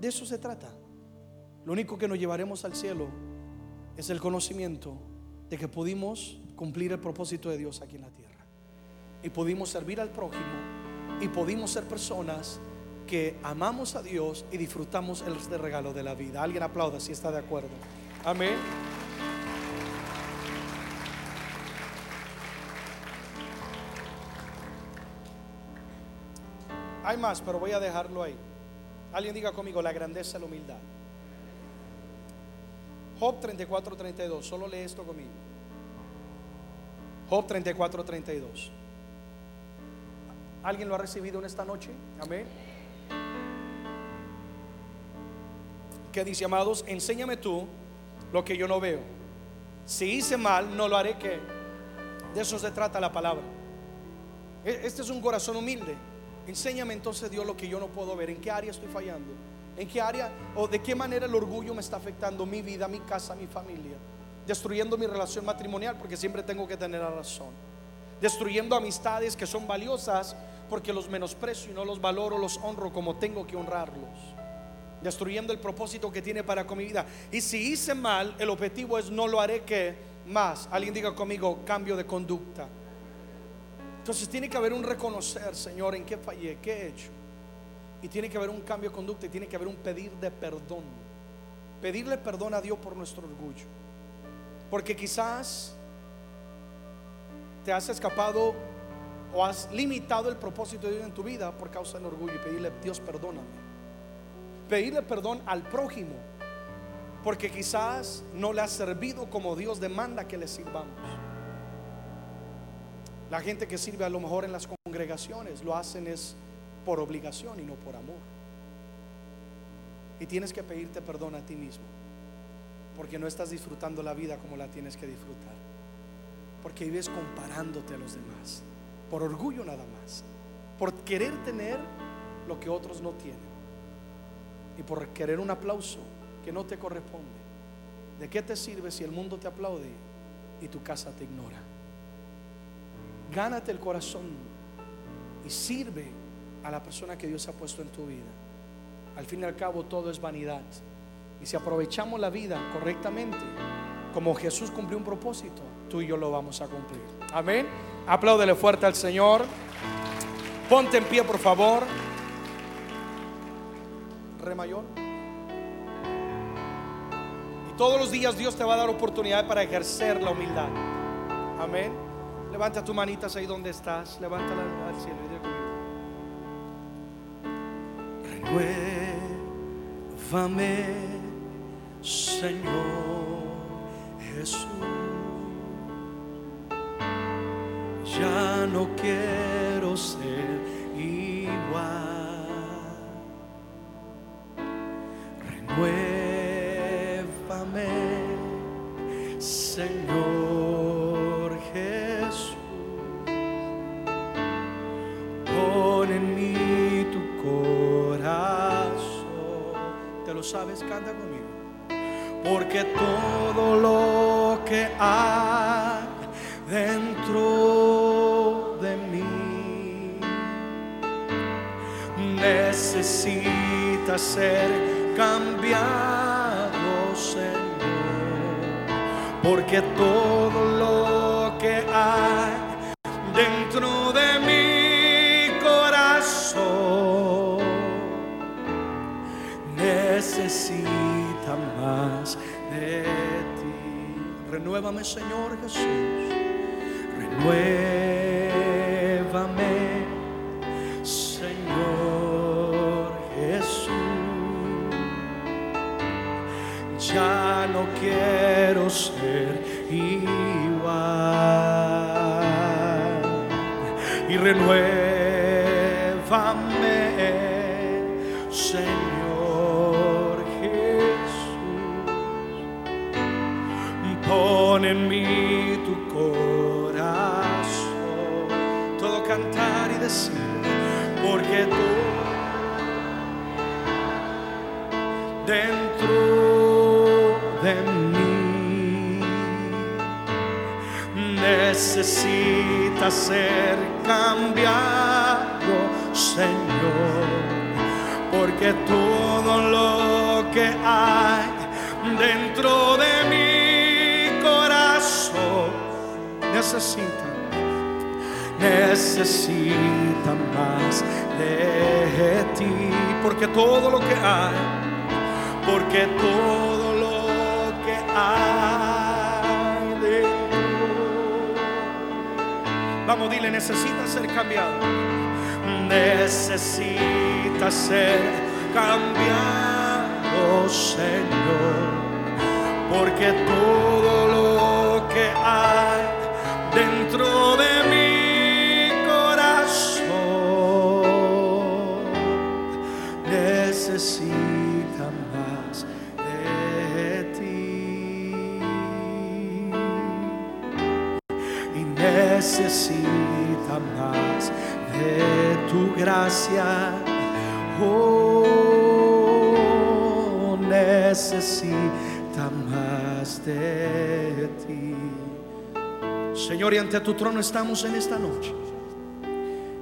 [SPEAKER 1] De eso se trata. Lo único que nos llevaremos al cielo es el conocimiento de que pudimos cumplir el propósito de Dios aquí en la tierra. Y pudimos servir al prójimo y pudimos ser personas que amamos a Dios y disfrutamos el regalo de la vida. Alguien aplauda si está de acuerdo. Amén. Hay más, pero voy a dejarlo ahí. Alguien diga conmigo la grandeza y la humildad. Job 34, 32. Solo lee esto conmigo. Job 34, 32. ¿Alguien lo ha recibido en esta noche? Amén. ¿Qué dice, amados? Enséñame tú lo que yo no veo. Si hice mal, no lo haré que. De eso se trata la palabra. E-, este es un corazón humilde. Enséñame entonces Dios lo que yo no puedo ver. ¿En qué área estoy fallando? ¿En qué área o de qué manera el orgullo me está afectando mi vida, mi casa, mi familia? Destruyendo mi relación matrimonial porque siempre tengo que tener la razón. Destruyendo amistades que son valiosas porque los menosprecio y no los valoro, los honro como tengo que honrarlos. Destruyendo el propósito que tiene para con mi vida. Y si hice mal, el objetivo es no lo haré que más. Alguien diga conmigo, cambio de conducta. Entonces tiene que haber un reconocer, Señor, en qué fallé, qué he hecho. Y tiene que haber un cambio de conducta y tiene que haber un pedir de perdón. Pedirle perdón a Dios por nuestro orgullo. Porque quizás te has escapado o has limitado el propósito de Dios en tu vida por causa del orgullo y pedirle, Dios, perdóname. Pedirle perdón al prójimo. Porque quizás no le ha servido como Dios demanda que le sirvamos. La gente que sirve a lo mejor en las congregaciones lo hacen es por obligación y no por amor. Y tienes que pedirte perdón a ti mismo, porque no estás disfrutando la vida como la tienes que disfrutar. Porque vives comparándote a los demás, por orgullo nada más, por querer tener lo que otros no tienen y por querer un aplauso que no te corresponde. ¿De qué te sirve si el mundo te aplaude y tu casa te ignora? Gánate el corazón y sirve a la persona que Dios ha puesto en tu vida. Al fin y al cabo todo es vanidad. Y si aprovechamos la vida correctamente, como Jesús cumplió un propósito, tú y yo lo vamos a cumplir. Amén. Apláudele fuerte al Señor. Ponte en pie, por favor. Re mayor. Y todos los días Dios te va a dar oportunidad para ejercer la humildad. Amén. Levanta tu manitas ahí donde estás. Levántala al cielo y Renuévame, Señor Jesús. Ya no quiero ser sabes, canta conmigo. Porque todo lo que hay dentro de mí necesita ser cambiado, Señor. Porque todo Renuévame, Señor Jesús. Renuévame, Señor Jesús. Ya no quiero ser igual. Y renuévame, porque tú dentro de mí necesitas ser cambiado, Señor, porque todo lo que hay dentro de mí corazón necesitan, necesitan más de ti, porque todo lo que hay, porque todo lo que hay de Dios. Vamos, dile, necesita ser cambiado, necesita ser cambiado, Señor porque todo lo que hay dentro de mi tu gracia. Oh, necesita más de ti. Señor, y ante tu trono estamos en esta noche.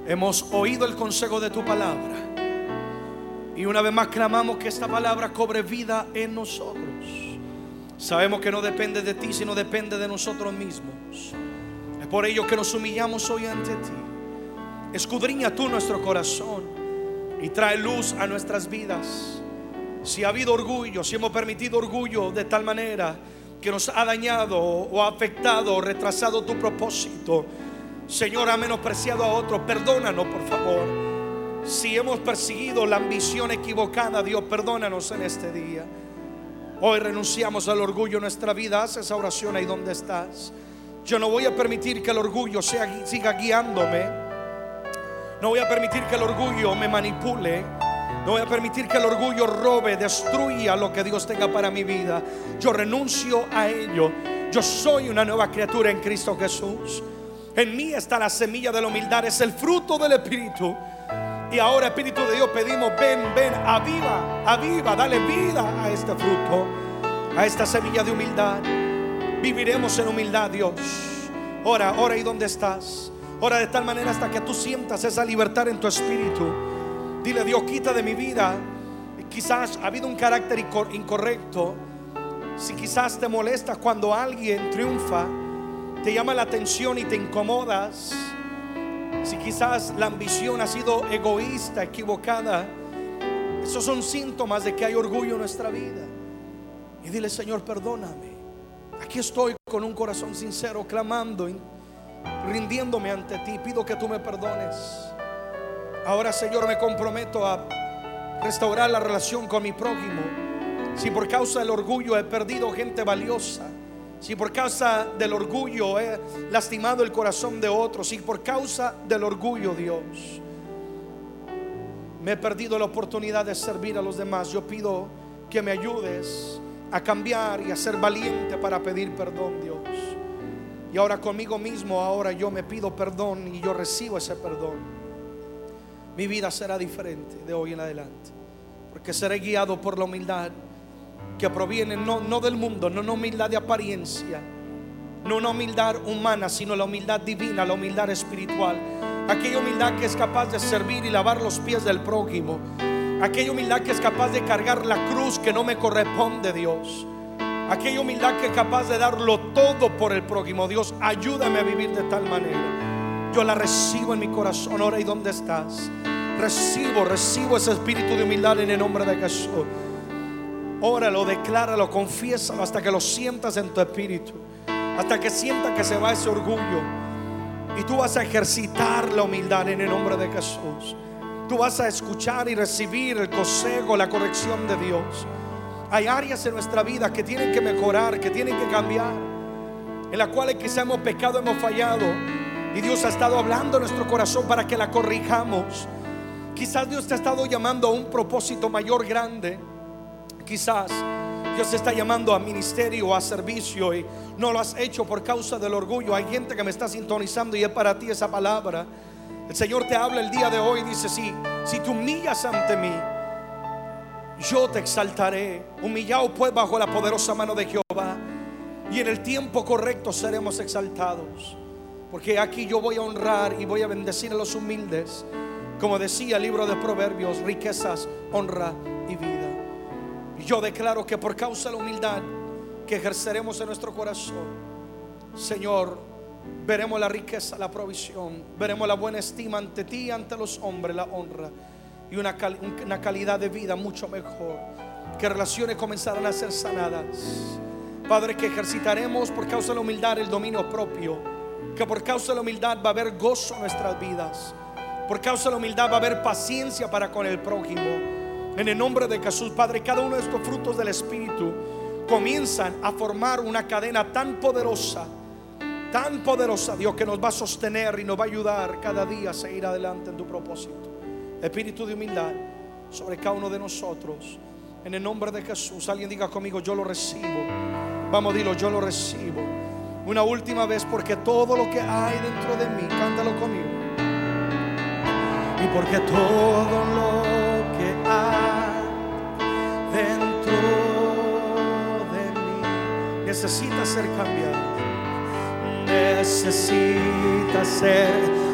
[SPEAKER 1] Hemos oído el consejo de tu palabra. Y una vez más clamamos que esta palabra cobre vida en nosotros. Sabemos que no depende de ti, sino depende de nosotros mismos. Es por ello que nos humillamos hoy ante ti. Escudriña tú nuestro corazón y trae luz a nuestras vidas si ha habido orgullo, si hemos permitido orgullo de tal manera que nos ha dañado o ha afectado o retrasado tu propósito, Señor, ha menospreciado a otro, perdónanos por favor. Si hemos perseguido la ambición equivocada, Dios, perdónanos en este día. Hoy renunciamos al orgullo en nuestra vida. Haz esa oración ahí donde estás. Yo no voy a permitir que el orgullo siga guiándome. No voy a permitir que el orgullo me manipule. No voy a permitir que el orgullo robe, destruya lo que Dios tenga para mi vida. Yo renuncio a ello. Yo soy una nueva criatura en Cristo Jesús. En mí está la semilla de la humildad, es el fruto del Espíritu. Y ahora, Espíritu de Dios, pedimos, ven, ven, aviva, aviva, dale vida a este fruto, a esta semilla de humildad. Viviremos en humildad, Dios. Ora, ora y dónde estás. Ora de tal manera hasta que tú sientas esa libertad en tu espíritu Dile, Dios, quita de mi vida. Quizás ha habido un carácter incorrecto. Si quizás te molesta cuando alguien triunfa, te llama la atención y te incomodas. Si quizás la ambición ha sido egoísta, equivocada, esos son síntomas de que hay orgullo en nuestra vida. Y dile, Señor, perdóname. Aquí estoy con un corazón sincero, clamando, rindiéndome ante ti. Pido que tú me perdones. Ahora, Señor, me comprometo a restaurar la relación con mi prójimo. Si por causa del orgullo he perdido gente valiosa, si por causa del orgullo he lastimado el corazón de otros, si por causa del orgullo, Dios, me he perdido la oportunidad de servir a los demás, yo pido que me ayudes a cambiar y a ser valiente para pedir perdón, Dios. Y ahora conmigo mismo, ahora yo me pido perdón y yo recibo ese perdón mi vida será diferente de hoy en adelante. Porque seré guiado por la humildad que proviene no, no del mundo, no una humildad de apariencia, no una humildad humana, sino la humildad divina, la humildad espiritual. Aquella humildad que es capaz de servir y lavar los pies del prójimo. Aquella humildad que es capaz de cargar la cruz que no me corresponde, Dios. Aquella humildad que es capaz de darlo todo por el prójimo. Dios, ayúdame a vivir de tal manera. Yo la recibo en mi corazón. Ahora, ¿y dónde estás? Recibo, recibo ese espíritu de humildad en el nombre de Jesús. Óralo, decláralo, confiésalo hasta que lo sientas en tu espíritu. Hasta que sientas que se va ese orgullo. Y tú vas a ejercitar la humildad en el nombre de Jesús. Tú vas a escuchar y recibir el consejo, la corrección de Dios. Hay áreas en nuestra vida que tienen que mejorar, que tienen que cambiar, en las cuales quizá hemos pecado, hemos fallado. Y Dios ha estado hablando en nuestro corazón para que la corrijamos. Quizás Dios te ha estado llamando a un propósito mayor, grande. Quizás Dios te está llamando a ministerio, a servicio y no lo has hecho por causa del orgullo. Hay gente que me está sintonizando y es para ti esa palabra. El Señor te habla el día de hoy y dice, sí, si te humillas ante mí, yo te exaltaré. Humillado pues bajo la poderosa mano de Jehová. Y en el tiempo correcto seremos exaltados. Porque aquí yo voy a honrar y voy a bendecir a los humildes. Como decía el libro de Proverbios, riquezas, honra y vida. Yo declaro que por causa de la humildad que ejerceremos en nuestro corazón, Señor, veremos la riqueza, la provisión, veremos la buena estima ante ti y ante los hombres, la honra y una, una calidad de vida mucho mejor. Que relaciones comenzarán a ser sanadas. Padre, que ejercitaremos por causa de la humildad el dominio propio. Que por causa de la humildad va a haber gozo en nuestras vidas. Por causa de la humildad va a haber paciencia para con el prójimo. En el nombre de Jesús, Padre, cada uno de estos frutos del Espíritu comienzan a formar una cadena tan poderosa, tan poderosa, Dios, que nos va a sostener y nos va a ayudar cada día a seguir adelante en tu propósito. Espíritu de humildad sobre cada uno de nosotros. En el nombre de Jesús, alguien diga conmigo, yo lo recibo. Vamos, dilo, yo lo recibo. Una última vez, porque todo lo que hay dentro de mí, cántalo conmigo. Y porque todo lo que hay dentro de mí necesita ser cambiado. Necesita ser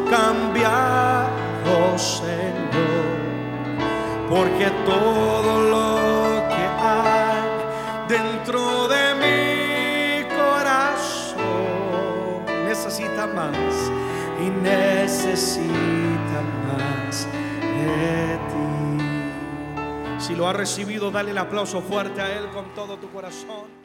[SPEAKER 1] cambiado. Porque todo lo que hay dentro de mi corazón necesita más y necesita más de ti. Si lo ha recibido, dale el aplauso fuerte a Él con todo tu corazón.